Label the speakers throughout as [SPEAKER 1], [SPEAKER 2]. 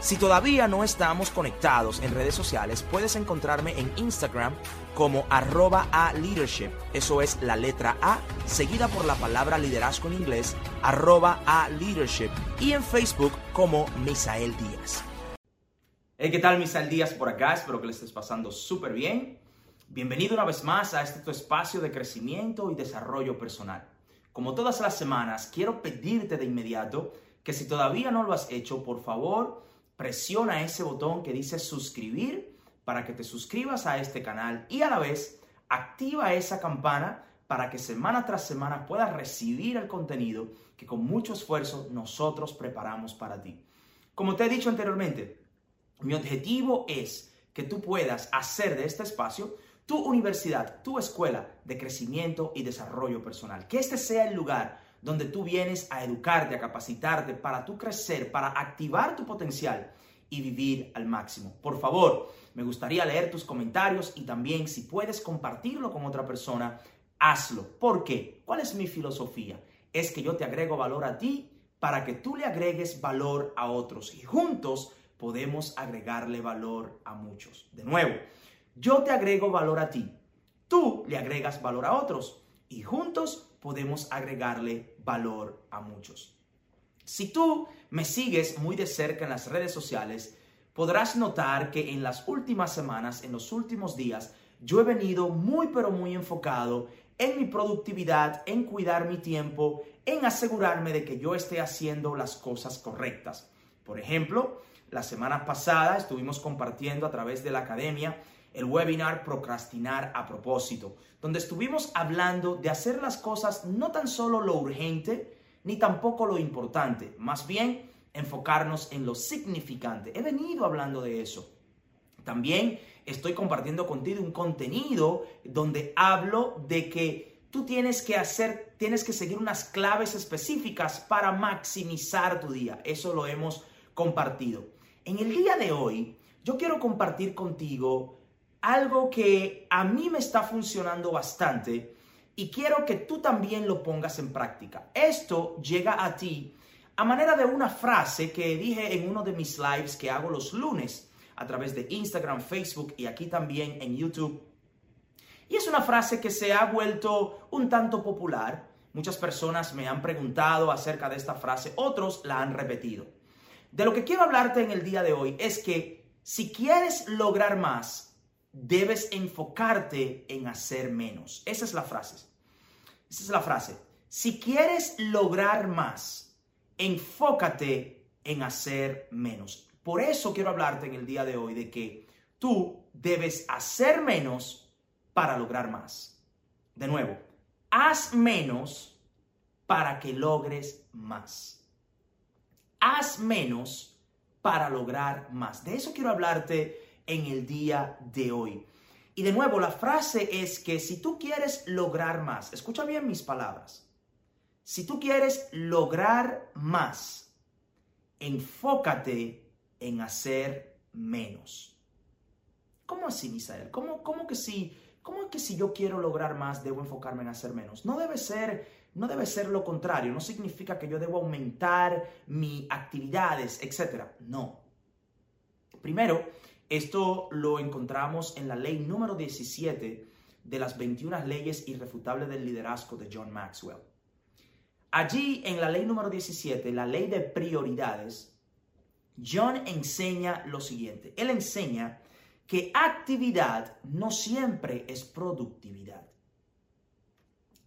[SPEAKER 1] Si todavía no estamos conectados en redes sociales, puedes encontrarme en Instagram como arroba a leadership. Eso es la letra A, seguida por la palabra liderazgo en inglés, arroba a leadership. Y en Facebook como Misael Díaz. Hey, ¿qué tal Misael Díaz por acá? Espero que le estés pasando súper bien. Bienvenido una vez más a este tu espacio de crecimiento y desarrollo personal. Como todas las semanas, quiero pedirte de inmediato que si todavía no lo has hecho, por favor, presiona ese botón que dice suscribir para que te suscribas a este canal y a la vez activa esa campana para que semana tras semana puedas recibir el contenido que con mucho esfuerzo nosotros preparamos para ti. Como te he dicho anteriormente, mi objetivo es que tú puedas hacer de este espacio tu universidad, tu escuela de crecimiento y desarrollo personal. Que este sea el lugar donde tú vienes a educarte, a capacitarte para tú crecer, para activar tu potencial y vivir al máximo. Por favor, me gustaría leer tus comentarios y también si puedes compartirlo con otra persona, hazlo. ¿Por qué? ¿Cuál es mi filosofía? Es que yo te agrego valor a ti para que tú le agregues valor a otros y juntos podemos agregarle valor a muchos. De nuevo, yo te agrego valor a ti, tú le agregas valor a otros y juntos podemos agregarle valor a muchos. Si tú me sigues muy de cerca en las redes sociales, podrás notar que en las últimas semanas, en los últimos días, yo he venido muy pero muy enfocado en mi productividad, en cuidar mi tiempo, en asegurarme de que yo esté haciendo las cosas correctas. Por ejemplo, la semana pasada estuvimos compartiendo a través de la academia el webinar Procrastinar a propósito, donde estuvimos hablando de hacer las cosas no tan solo lo urgente, ni tampoco lo importante, más bien enfocarnos en lo significante. He venido hablando de eso. También estoy compartiendo contigo un contenido donde hablo de que tú tienes que hacer, tienes que seguir unas claves específicas para maximizar tu día. Eso lo hemos compartido. En el día de hoy, yo quiero compartir contigo algo que a mí me está funcionando bastante y quiero que tú también lo pongas en práctica. Esto llega a ti a manera de una frase que dije en uno de mis lives que hago los lunes a través de Instagram, Facebook y aquí también en YouTube. Y es una frase que se ha vuelto un tanto popular. Muchas personas me han preguntado acerca de esta frase, otros la han repetido. De lo que quiero hablarte en el día de hoy es que si quieres lograr más, debes enfocarte en hacer menos. Esa es la frase. Esa es la frase. Si quieres lograr más, enfócate en hacer menos. Por eso quiero hablarte en el día de hoy de que tú debes hacer menos para lograr más. De nuevo, haz menos para que logres más. Haz menos para lograr más. De eso quiero hablarte en el día de hoy. Y de nuevo, la frase es que si tú quieres lograr más, escucha bien mis palabras, si tú quieres lograr más, enfócate en hacer menos. ¿Cómo así, Misael? ¿Cómo, cómo que si, cómo que si yo quiero lograr más, debo enfocarme en hacer menos? No debe ser, no debe ser lo contrario. No significa que yo debo aumentar mis actividades, etcétera. No. Primero, esto lo encontramos en la ley número 17 de las 21 leyes irrefutables del liderazgo de John Maxwell. Allí en la ley número 17, la ley de prioridades, John enseña lo siguiente. Él enseña que actividad no siempre es productividad.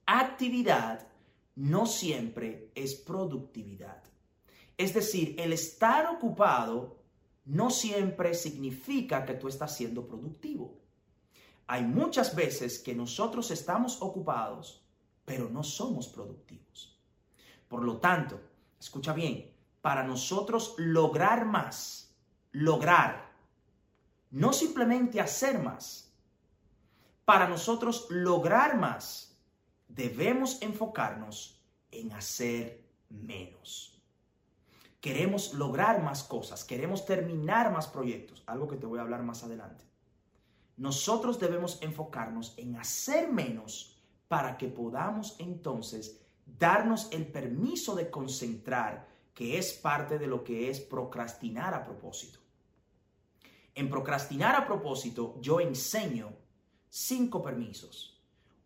[SPEAKER 1] Actividad no siempre es productividad. Es decir, el estar ocupado no siempre significa que tú estás siendo productivo. Hay muchas veces que nosotros estamos ocupados, pero no somos productivos. Por lo tanto, escucha bien, para nosotros lograr más, lograr, no simplemente hacer más. Para nosotros lograr más, debemos enfocarnos en hacer menos. Queremos lograr más cosas, queremos terminar más proyectos, algo que te voy a hablar más adelante. Nosotros debemos enfocarnos en hacer menos para que podamos entonces darnos el permiso de concentrar, que es parte de lo que es procrastinar a propósito. En procrastinar a propósito, yo enseño cinco permisos.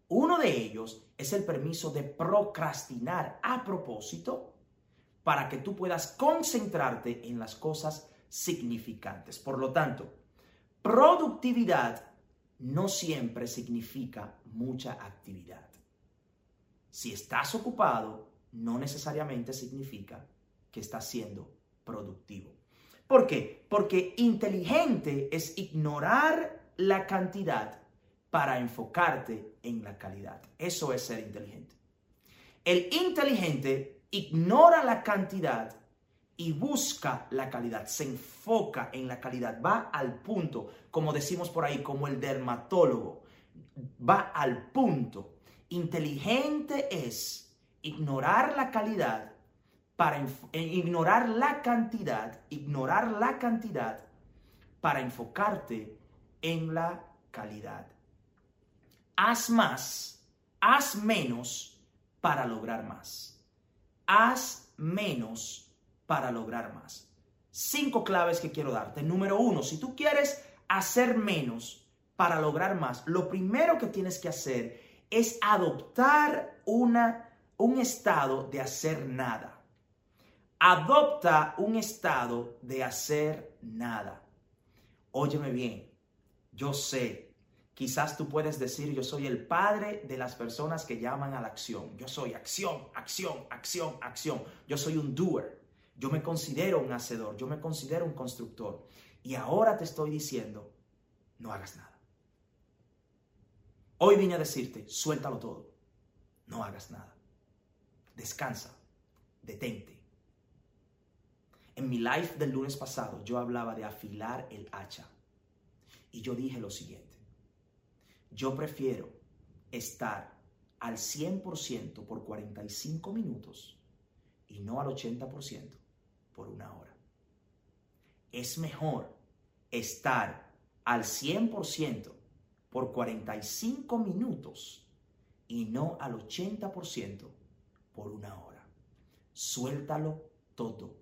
[SPEAKER 1] Uno de ellos es el permiso de procrastinar a propósito para que tú puedas concentrarte en las cosas significantes. Por lo tanto, productividad no siempre significa mucha actividad. Si estás ocupado, no necesariamente significa que estás siendo productivo. ¿Por qué? Porque inteligente es ignorar la cantidad para enfocarte en la calidad. Eso es ser inteligente. El inteligente ignora la cantidad y busca la calidad, se enfoca en la calidad, va al punto, como decimos por ahí, como el dermatólogo, va al punto. Inteligente es ignorar la calidad para eh, ignorar la cantidad, ignorar la cantidad para enfocarte en la calidad. Haz más, haz menos para lograr más. Haz menos para lograr más. Cinco claves que quiero darte. Número uno, si tú quieres hacer menos para lograr más, lo primero que tienes que hacer es adoptar una, un estado de hacer nada. Adopta un estado de hacer nada. Óyeme bien, yo sé, quizás tú puedes decir, yo soy el padre de las personas que llaman a la acción. Yo soy acción, acción, acción, acción. Yo soy un doer. Yo me considero un hacedor, yo me considero un constructor. Y ahora te estoy diciendo, no hagas nada. Hoy vine a decirte, suéltalo todo. No hagas nada. Descansa. Detente. En mi live del lunes pasado yo hablaba de afilar el hacha. Y yo dije lo siguiente. Yo prefiero estar al 100% por 45 minutos y no al 80% por una hora. Es mejor estar al 100% por 45 minutos y no al 80% por una hora. Suéltalo todo.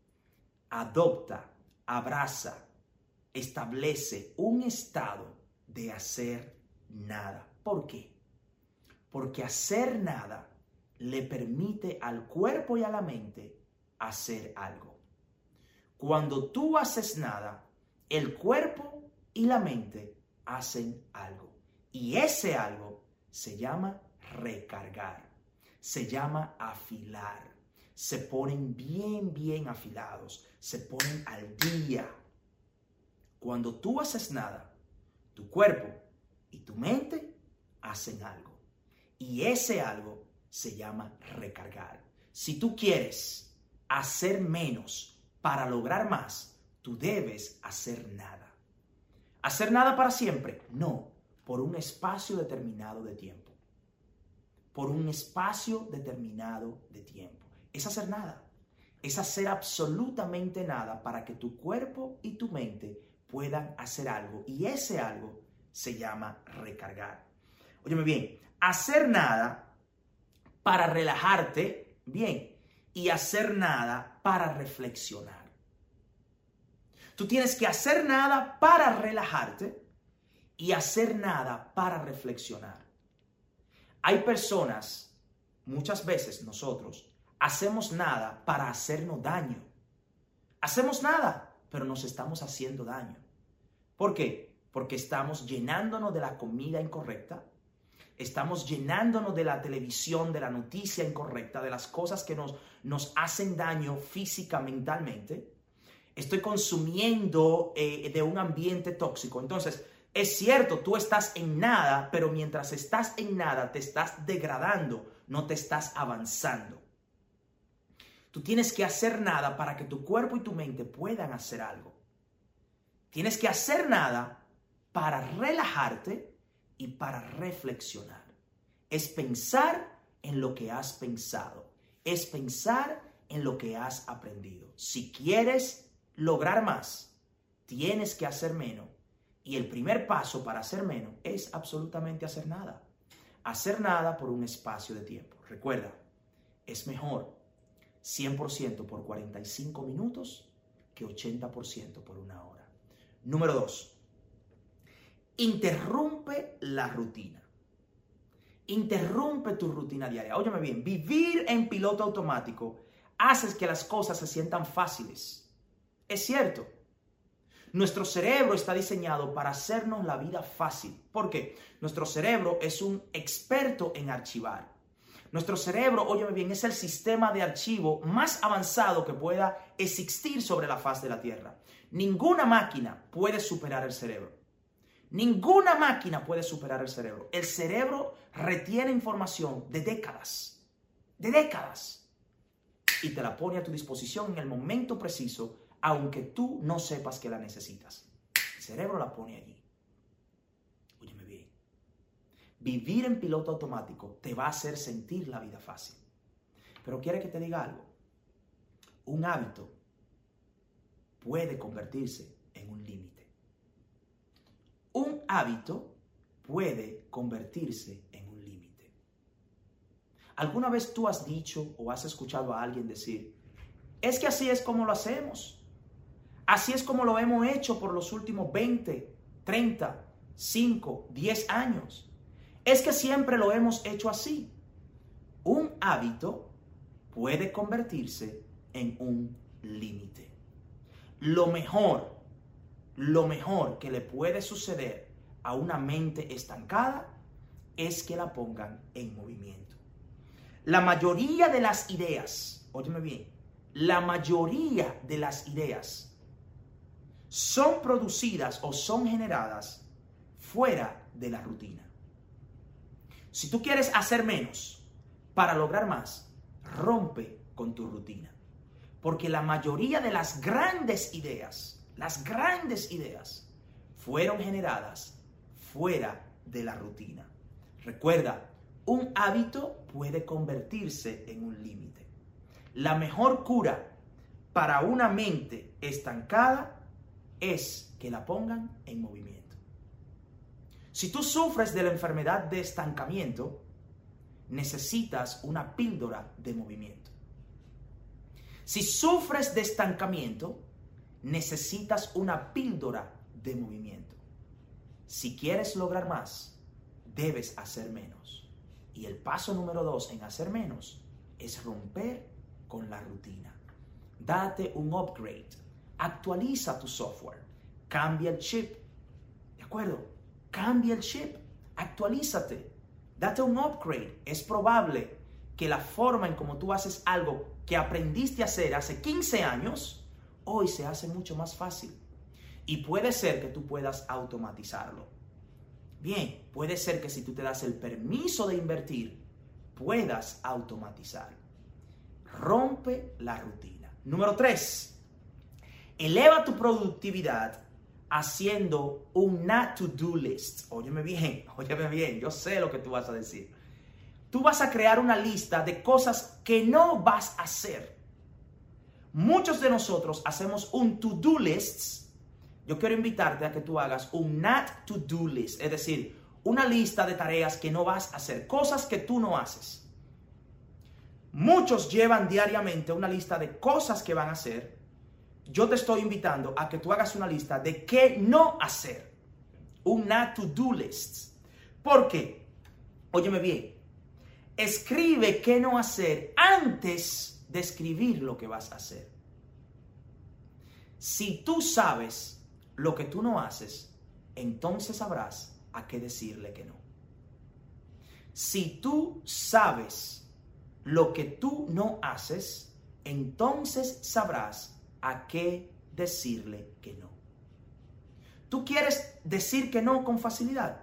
[SPEAKER 1] Adopta, abraza, establece un estado de hacer nada. ¿Por qué? Porque hacer nada le permite al cuerpo y a la mente hacer algo. Cuando tú haces nada, el cuerpo y la mente hacen algo. Y ese algo se llama recargar, se llama afilar. Se ponen bien, bien afilados, se ponen al día. Cuando tú haces nada, tu cuerpo y tu mente hacen algo. Y ese algo se llama recargar. Si tú quieres hacer menos para lograr más, tú debes hacer nada. ¿Hacer nada para siempre? No por un espacio determinado de tiempo. Por un espacio determinado de tiempo. Es hacer nada. Es hacer absolutamente nada para que tu cuerpo y tu mente puedan hacer algo. Y ese algo se llama recargar. Óyeme bien, hacer nada para relajarte, bien, y hacer nada para reflexionar. Tú tienes que hacer nada para relajarte y hacer nada para reflexionar. Hay personas, muchas veces nosotros, hacemos nada para hacernos daño. Hacemos nada, pero nos estamos haciendo daño. ¿Por qué? Porque estamos llenándonos de la comida incorrecta, estamos llenándonos de la televisión, de la noticia incorrecta, de las cosas que nos, nos hacen daño física, mentalmente. Estoy consumiendo eh, de un ambiente tóxico. Entonces, es cierto, tú estás en nada, pero mientras estás en nada te estás degradando, no te estás avanzando. Tú tienes que hacer nada para que tu cuerpo y tu mente puedan hacer algo. Tienes que hacer nada para relajarte y para reflexionar. Es pensar en lo que has pensado. Es pensar en lo que has aprendido. Si quieres lograr más, tienes que hacer menos. Y el primer paso para hacer menos es absolutamente hacer nada. Hacer nada por un espacio de tiempo. Recuerda, es mejor 100% por 45 minutos que 80% por una hora. Número dos, interrumpe la rutina. Interrumpe tu rutina diaria. Óyeme bien, vivir en piloto automático hace que las cosas se sientan fáciles. Es cierto. Nuestro cerebro está diseñado para hacernos la vida fácil. ¿Por qué? Nuestro cerebro es un experto en archivar. Nuestro cerebro, óyeme bien, es el sistema de archivo más avanzado que pueda existir sobre la faz de la Tierra. Ninguna máquina puede superar el cerebro. Ninguna máquina puede superar el cerebro. El cerebro retiene información de décadas, de décadas, y te la pone a tu disposición en el momento preciso, aunque tú no sepas que la necesitas. El cerebro la pone allí. Vivir en piloto automático te va a hacer sentir la vida fácil. Pero quiere que te diga algo. Un hábito puede convertirse en un límite. Hábito puede convertirse en un límite. ¿Alguna vez tú has dicho o has escuchado a alguien decir, es que así es como lo hacemos? Así es como lo hemos hecho por los últimos 20, 30, 5, 10 años es que siempre lo hemos hecho así. Un hábito puede convertirse en un límite. Lo mejor, lo mejor que le puede suceder a una mente estancada es que la pongan en movimiento. La mayoría de las ideas, óyeme bien, la mayoría de las ideas son producidas o son generadas fuera de la rutina. Si tú quieres hacer menos para lograr más, rompe con tu rutina. Porque la mayoría de las grandes ideas, las grandes ideas, fueron generadas fuera de la rutina. Recuerda, un hábito puede convertirse en un límite. La mejor cura para una mente estancada es que la pongan en movimiento. Si tú sufres de la enfermedad de estancamiento, necesitas una píldora de movimiento. Si sufres de estancamiento, necesitas una píldora de movimiento. Si quieres lograr más, debes hacer menos. Y el paso número dos en hacer menos es romper con la rutina. Date un upgrade. Actualiza tu software. Cambia el chip. ¿De acuerdo? Cambia el chip, actualízate, date un upgrade. Es probable que la forma en como tú haces algo que aprendiste a hacer hace 15 años, hoy se hace mucho más fácil. Y puede ser que tú puedas automatizarlo. Bien, puede ser que si tú te das el permiso de invertir, puedas automatizar. Rompe la rutina. Número 3. Eleva tu productividad haciendo un not to do list. Óyeme bien, óyeme bien, yo sé lo que tú vas a decir. Tú vas a crear una lista de cosas que no vas a hacer. Muchos de nosotros hacemos un to do list. Yo quiero invitarte a que tú hagas un not to do list, es decir, una lista de tareas que no vas a hacer, cosas que tú no haces. Muchos llevan diariamente una lista de cosas que van a hacer yo te estoy invitando a que tú hagas una lista de qué no hacer. Una to-do list. ¿Por qué? Óyeme bien. Escribe qué no hacer antes de escribir lo que vas a hacer. Si tú sabes lo que tú no haces, entonces sabrás a qué decirle que no. Si tú sabes lo que tú no haces, entonces sabrás a qué decirle que no. ¿Tú quieres decir que no con facilidad?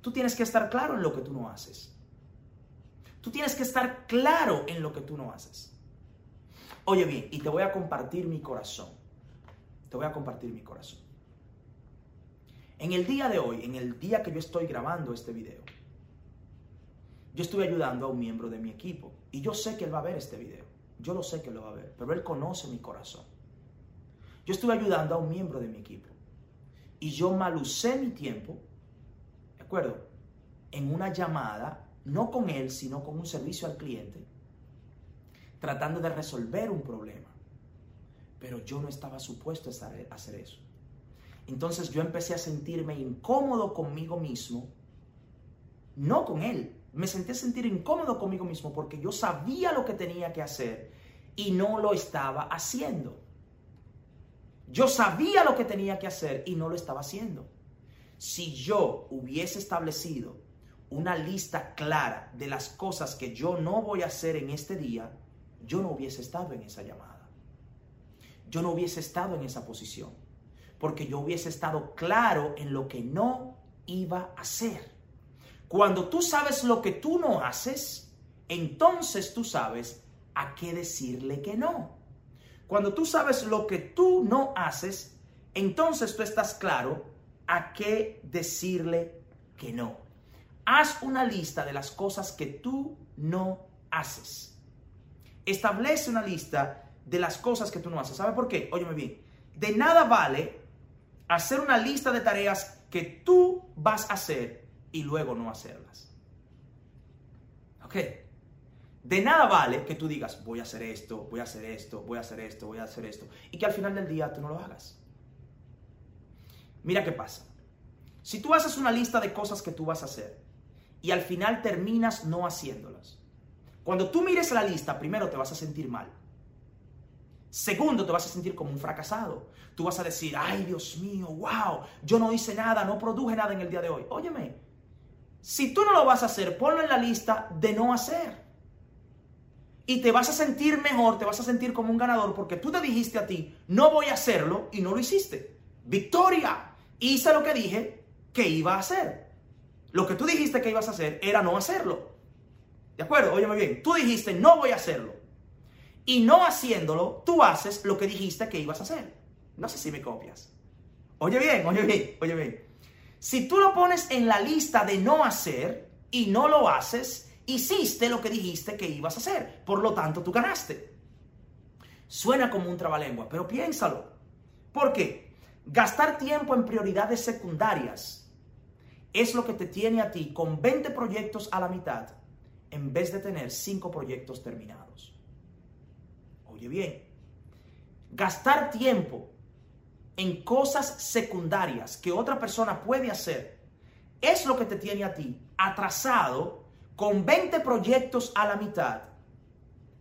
[SPEAKER 1] Tú tienes que estar claro en lo que tú no haces. Tú tienes que estar claro en lo que tú no haces. Oye bien, y te voy a compartir mi corazón. Voy a compartir mi corazón. En el día de hoy, en el día que yo estoy grabando este video, yo estoy ayudando a un miembro de mi equipo y yo sé que él va a ver este video. Yo lo sé que lo va a ver, pero él conoce mi corazón. Yo estoy ayudando a un miembro de mi equipo y yo malucé mi tiempo, ¿de acuerdo? En una llamada, no con él, sino con un servicio al cliente, tratando de resolver un problema. Pero yo no estaba supuesto a hacer eso. Entonces yo empecé a sentirme incómodo conmigo mismo, no con él. Me sentí a sentir incómodo conmigo mismo porque yo sabía lo que tenía que hacer y no lo estaba haciendo. Yo sabía lo que tenía que hacer y no lo estaba haciendo. Si yo hubiese establecido una lista clara de las cosas que yo no voy a hacer en este día, yo no hubiese estado en esa llamada. Yo no hubiese estado en esa posición porque yo hubiese estado claro en lo que no iba a hacer. Cuando tú sabes lo que tú no haces, entonces tú sabes a qué decirle que no. Cuando tú sabes lo que tú no haces, entonces tú estás claro a qué decirle que no. Haz una lista de las cosas que tú no haces. Establece una lista de las cosas que tú no haces. ¿Sabe por qué? Óyeme bien. De nada vale hacer una lista de tareas que tú vas a hacer y luego no hacerlas. ¿Ok? De nada vale que tú digas, voy a hacer esto, voy a hacer esto, voy a hacer esto, voy a hacer esto, y que al final del día tú no lo hagas. Mira qué pasa. Si tú haces una lista de cosas que tú vas a hacer y al final terminas no haciéndolas, cuando tú mires la lista, primero te vas a sentir mal. Segundo, te vas a sentir como un fracasado. Tú vas a decir, ay Dios mío, wow, yo no hice nada, no produje nada en el día de hoy. Óyeme, si tú no lo vas a hacer, ponlo en la lista de no hacer. Y te vas a sentir mejor, te vas a sentir como un ganador porque tú te dijiste a ti, no voy a hacerlo y no lo hiciste. Victoria, hice lo que dije que iba a hacer. Lo que tú dijiste que ibas a hacer era no hacerlo. ¿De acuerdo? Óyeme bien, tú dijiste, no voy a hacerlo y no haciéndolo, tú haces lo que dijiste que ibas a hacer. No sé si me copias. Oye bien, oye bien, oye bien. Si tú lo pones en la lista de no hacer y no lo haces, hiciste lo que dijiste que ibas a hacer. Por lo tanto, tú ganaste. Suena como un trabalengua, pero piénsalo. ¿Por qué? Gastar tiempo en prioridades secundarias es lo que te tiene a ti con 20 proyectos a la mitad en vez de tener 5 proyectos terminados. Bien, gastar tiempo en cosas secundarias que otra persona puede hacer es lo que te tiene a ti atrasado con 20 proyectos a la mitad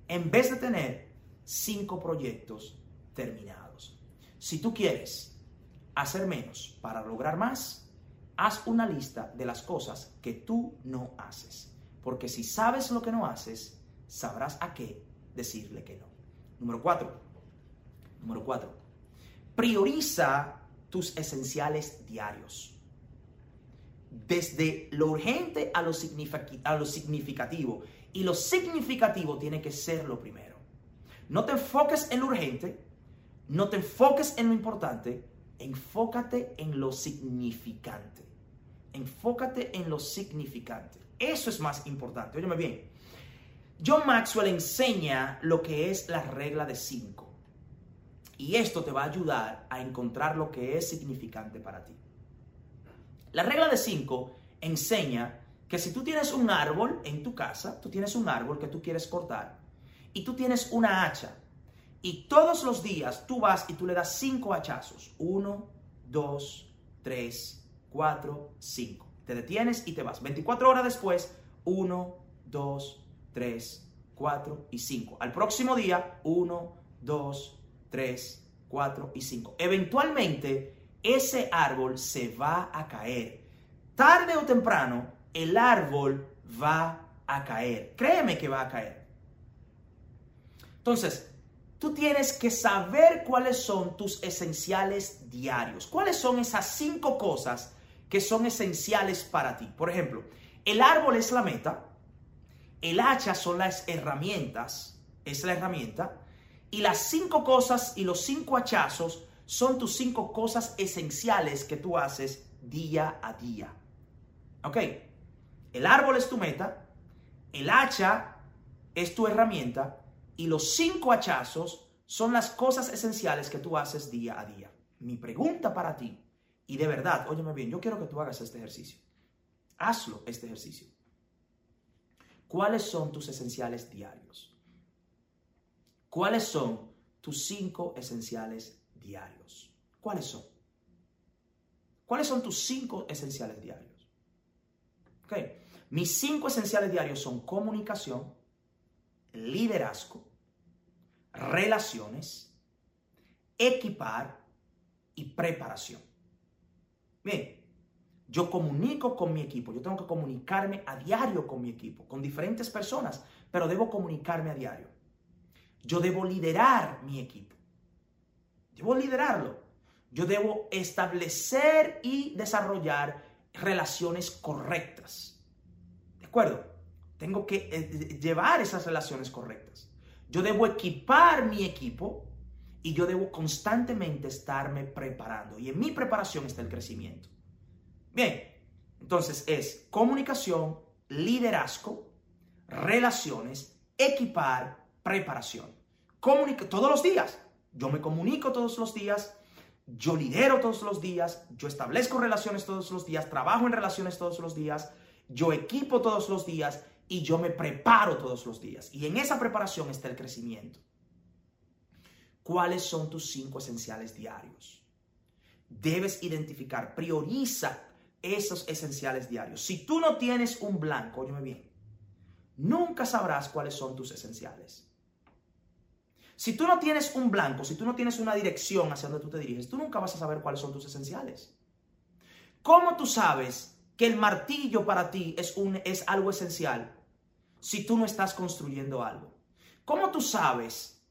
[SPEAKER 1] en vez de tener 5 proyectos terminados. Si tú quieres hacer menos para lograr más, haz una lista de las cosas que tú no haces. Porque si sabes lo que no haces, sabrás a qué decirle que no. Número cuatro. Número cuatro. Prioriza tus esenciales diarios. Desde lo urgente a lo, a lo significativo. Y lo significativo tiene que ser lo primero. No te enfoques en lo urgente, no te enfoques en lo importante, enfócate en lo significante. Enfócate en lo significante. Eso es más importante. Óyeme bien. John Maxwell enseña lo que es la regla de 5. Y esto te va a ayudar a encontrar lo que es significante para ti. La regla de 5 enseña que si tú tienes un árbol en tu casa, tú tienes un árbol que tú quieres cortar y tú tienes una hacha y todos los días tú vas y tú le das 5 hachazos. 1, 2, 3, 4, 5. Te detienes y te vas. 24 horas después, 1, 2, 3, 4 y 5. Al próximo día, 1, 2, 3, 4 y 5. Eventualmente, ese árbol se va a caer. Tarde o temprano, el árbol va a caer. Créeme que va a caer. Entonces, tú tienes que saber cuáles son tus esenciales diarios. ¿Cuáles son esas cinco cosas que son esenciales para ti? Por ejemplo, el árbol es la meta, el hacha son las herramientas, es la herramienta, y las cinco cosas y los cinco hachazos son tus cinco cosas esenciales que tú haces día a día. ¿Ok? El árbol es tu meta, el hacha es tu herramienta y los cinco hachazos son las cosas esenciales que tú haces día a día. Mi pregunta para ti, y de verdad, óyeme bien, yo quiero que tú hagas este ejercicio. Hazlo, este ejercicio. ¿Cuáles son tus esenciales diarios? ¿Cuáles son tus cinco esenciales diarios? ¿Cuáles son? ¿Cuáles son tus cinco esenciales diarios? Ok. Mis cinco esenciales diarios son comunicación, liderazgo, relaciones, equipar y preparación. Bien, yo comunico con mi equipo, yo tengo que comunicarme a diario con mi equipo, con diferentes personas, pero debo comunicarme a diario. Yo debo liderar mi equipo. Debo liderarlo. Yo debo establecer y desarrollar relaciones correctas. ¿De acuerdo? Tengo que eh, llevar esas relaciones correctas. Yo debo equipar mi equipo y yo debo constantemente estarme preparando. Y en mi preparación está el crecimiento. Bien, entonces es comunicación, liderazgo, relaciones, equipar, preparación. Comunica todos los días. Yo me comunico todos los días, yo lidero todos los días, yo establezco relaciones todos los días, trabajo en relaciones todos los días, yo equipo todos los días y yo me preparo todos los días. Y en esa preparación está el crecimiento. ¿Cuáles son tus cinco esenciales diarios? Debes identificar, prioriza esos esenciales diarios. Si tú no tienes un blanco, óyeme bien, nunca sabrás cuáles son tus esenciales. Si tú no tienes un blanco, si tú no tienes una dirección hacia donde tú te diriges, tú nunca vas a saber cuáles son tus esenciales. ¿Cómo tú sabes que el martillo para ti es, un, es algo esencial si tú no estás construyendo algo? ¿Cómo tú sabes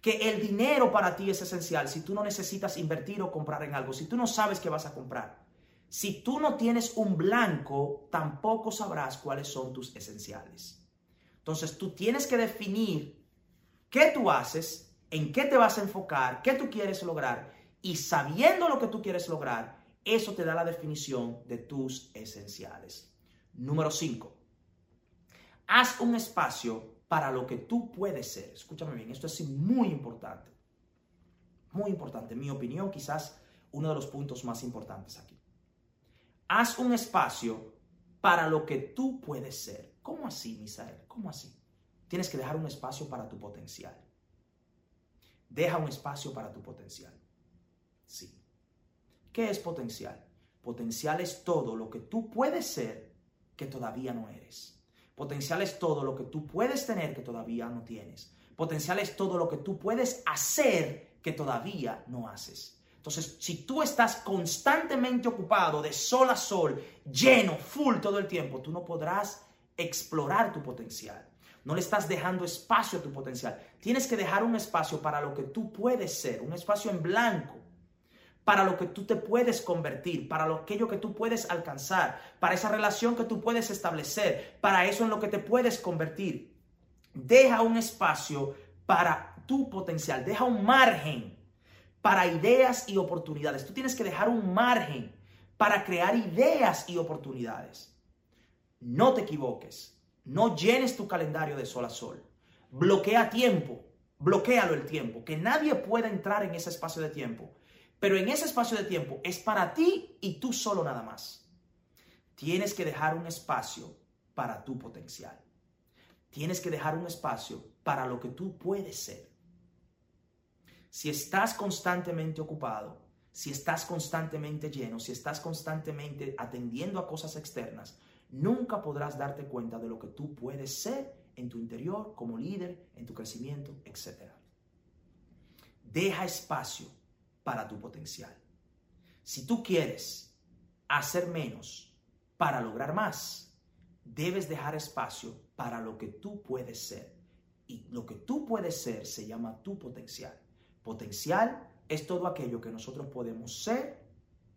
[SPEAKER 1] que el dinero para ti es esencial si tú no necesitas invertir o comprar en algo, si tú no sabes qué vas a comprar? Si tú no tienes un blanco, tampoco sabrás cuáles son tus esenciales. Entonces tú tienes que definir qué tú haces, en qué te vas a enfocar, qué tú quieres lograr y sabiendo lo que tú quieres lograr, eso te da la definición de tus esenciales. Número 5. Haz un espacio para lo que tú puedes ser. Escúchame bien, esto es muy importante. Muy importante. En mi opinión, quizás uno de los puntos más importantes aquí. Haz un espacio para lo que tú puedes ser. ¿Cómo así, Misael? ¿Cómo así? Tienes que dejar un espacio para tu potencial. Deja un espacio para tu potencial. Sí. ¿Qué es potencial? Potencial es todo lo que tú puedes ser que todavía no eres. Potencial es todo lo que tú puedes tener que todavía no tienes. Potencial es todo lo que tú puedes hacer que todavía no haces. Entonces, si tú estás constantemente ocupado de sol a sol, lleno, full todo el tiempo, tú no podrás explorar tu potencial. No le estás dejando espacio a tu potencial. Tienes que dejar un espacio para lo que tú puedes ser, un espacio en blanco, para lo que tú te puedes convertir, para lo, aquello que tú puedes alcanzar, para esa relación que tú puedes establecer, para eso en lo que te puedes convertir. Deja un espacio para tu potencial, deja un margen para ideas y oportunidades. Tú tienes que dejar un margen para crear ideas y oportunidades. No te equivoques. No llenes tu calendario de sol a sol. Bloquea tiempo. Bloquealo el tiempo. Que nadie pueda entrar en ese espacio de tiempo. Pero en ese espacio de tiempo es para ti y tú solo nada más. Tienes que dejar un espacio para tu potencial. Tienes que dejar un espacio para lo que tú puedes ser. Si estás constantemente ocupado, si estás constantemente lleno, si estás constantemente atendiendo a cosas externas, nunca podrás darte cuenta de lo que tú puedes ser en tu interior, como líder, en tu crecimiento, etc. Deja espacio para tu potencial. Si tú quieres hacer menos para lograr más, debes dejar espacio para lo que tú puedes ser. Y lo que tú puedes ser se llama tu potencial. Potencial es todo aquello que nosotros podemos ser,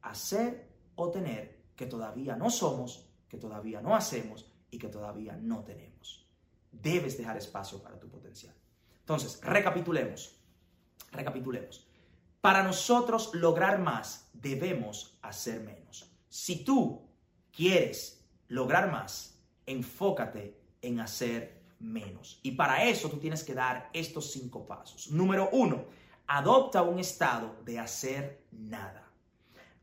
[SPEAKER 1] hacer o tener que todavía no somos, que todavía no hacemos y que todavía no tenemos. Debes dejar espacio para tu potencial. Entonces, recapitulemos. Recapitulemos. Para nosotros lograr más, debemos hacer menos. Si tú quieres lograr más, enfócate en hacer menos. Y para eso tú tienes que dar estos cinco pasos. Número uno, adopta un estado de hacer nada.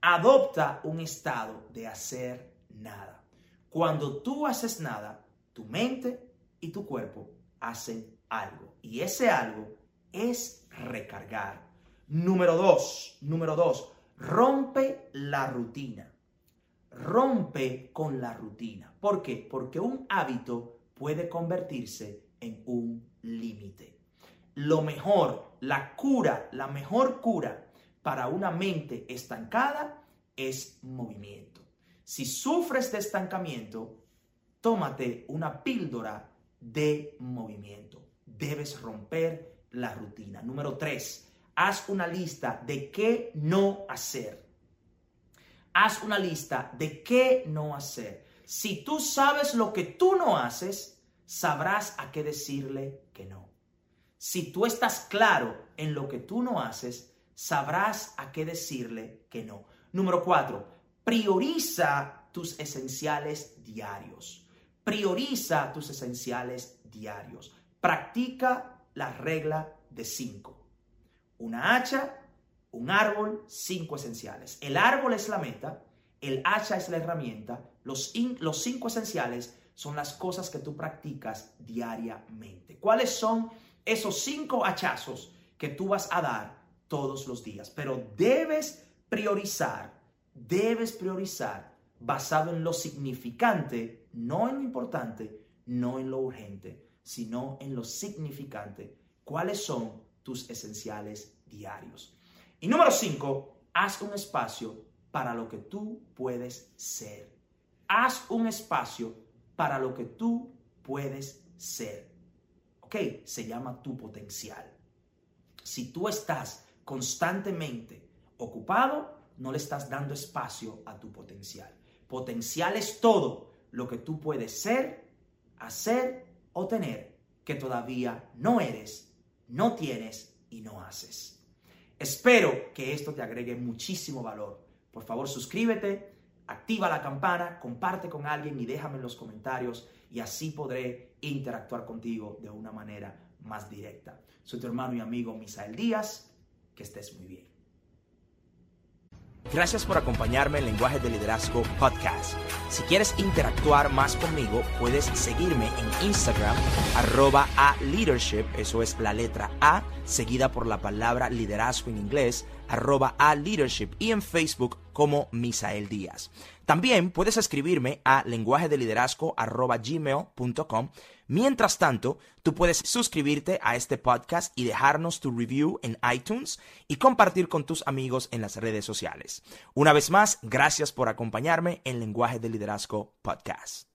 [SPEAKER 1] Adopta un estado de hacer nada. Cuando tú haces nada, tu mente y tu cuerpo hacen algo. Y ese algo es recargar. Número dos, número dos, rompe la rutina. Rompe con la rutina. ¿Por qué? Porque un hábito puede convertirse en un límite. Lo mejor, la cura, la mejor cura para una mente estancada es movimiento. Si sufres de estancamiento, tómate una píldora de movimiento. Debes romper la rutina. Número tres, haz una lista de qué no hacer. Haz una lista de qué no hacer. Si tú sabes lo que tú no haces, sabrás a qué decirle que no. Si tú estás claro en lo que tú no haces, sabrás a qué decirle que no. Número cuatro, prioriza tus esenciales diarios. Prioriza tus esenciales diarios. Practica la regla de cinco. Una hacha, un árbol, cinco esenciales. El árbol es la meta, el hacha es la herramienta, los, los cinco esenciales son las cosas que tú practicas diariamente. ¿Cuáles son esos cinco hachazos que tú vas a dar todos los días? Pero debes priorizar, debes priorizar basado en lo significante, no en lo importante, no en lo urgente, sino en lo significante. ¿Cuáles son tus esenciales diarios? Y número cinco, haz un espacio para lo que tú puedes ser. Haz un espacio para lo que tú puedes ser. ¿Ok? Se llama tu potencial. Si tú estás constantemente ocupado, no le estás dando espacio a tu potencial. Potencial es todo lo que tú puedes ser, hacer o tener que todavía no eres, no tienes y no haces. Espero que esto te agregue muchísimo valor. Por favor, suscríbete, activa la campana, comparte con alguien y déjame en los comentarios y así podré interactuar contigo de una manera más directa. Soy tu hermano y amigo Misael Díaz. Que estés muy bien.
[SPEAKER 2] Gracias por acompañarme en Lenguaje de Liderazgo Podcast. Si quieres interactuar más conmigo, puedes seguirme en Instagram, arroba a leadership, eso es la letra A, seguida por la palabra liderazgo en inglés, arroba a leadership, y en Facebook como Misael Díaz. También puedes escribirme a lenguaje de liderazgo gmail.com. Mientras tanto, tú puedes suscribirte a este podcast y dejarnos tu review en iTunes y compartir con tus amigos en las redes sociales. Una vez más, gracias por acompañarme en Lenguaje de Liderazgo Podcast.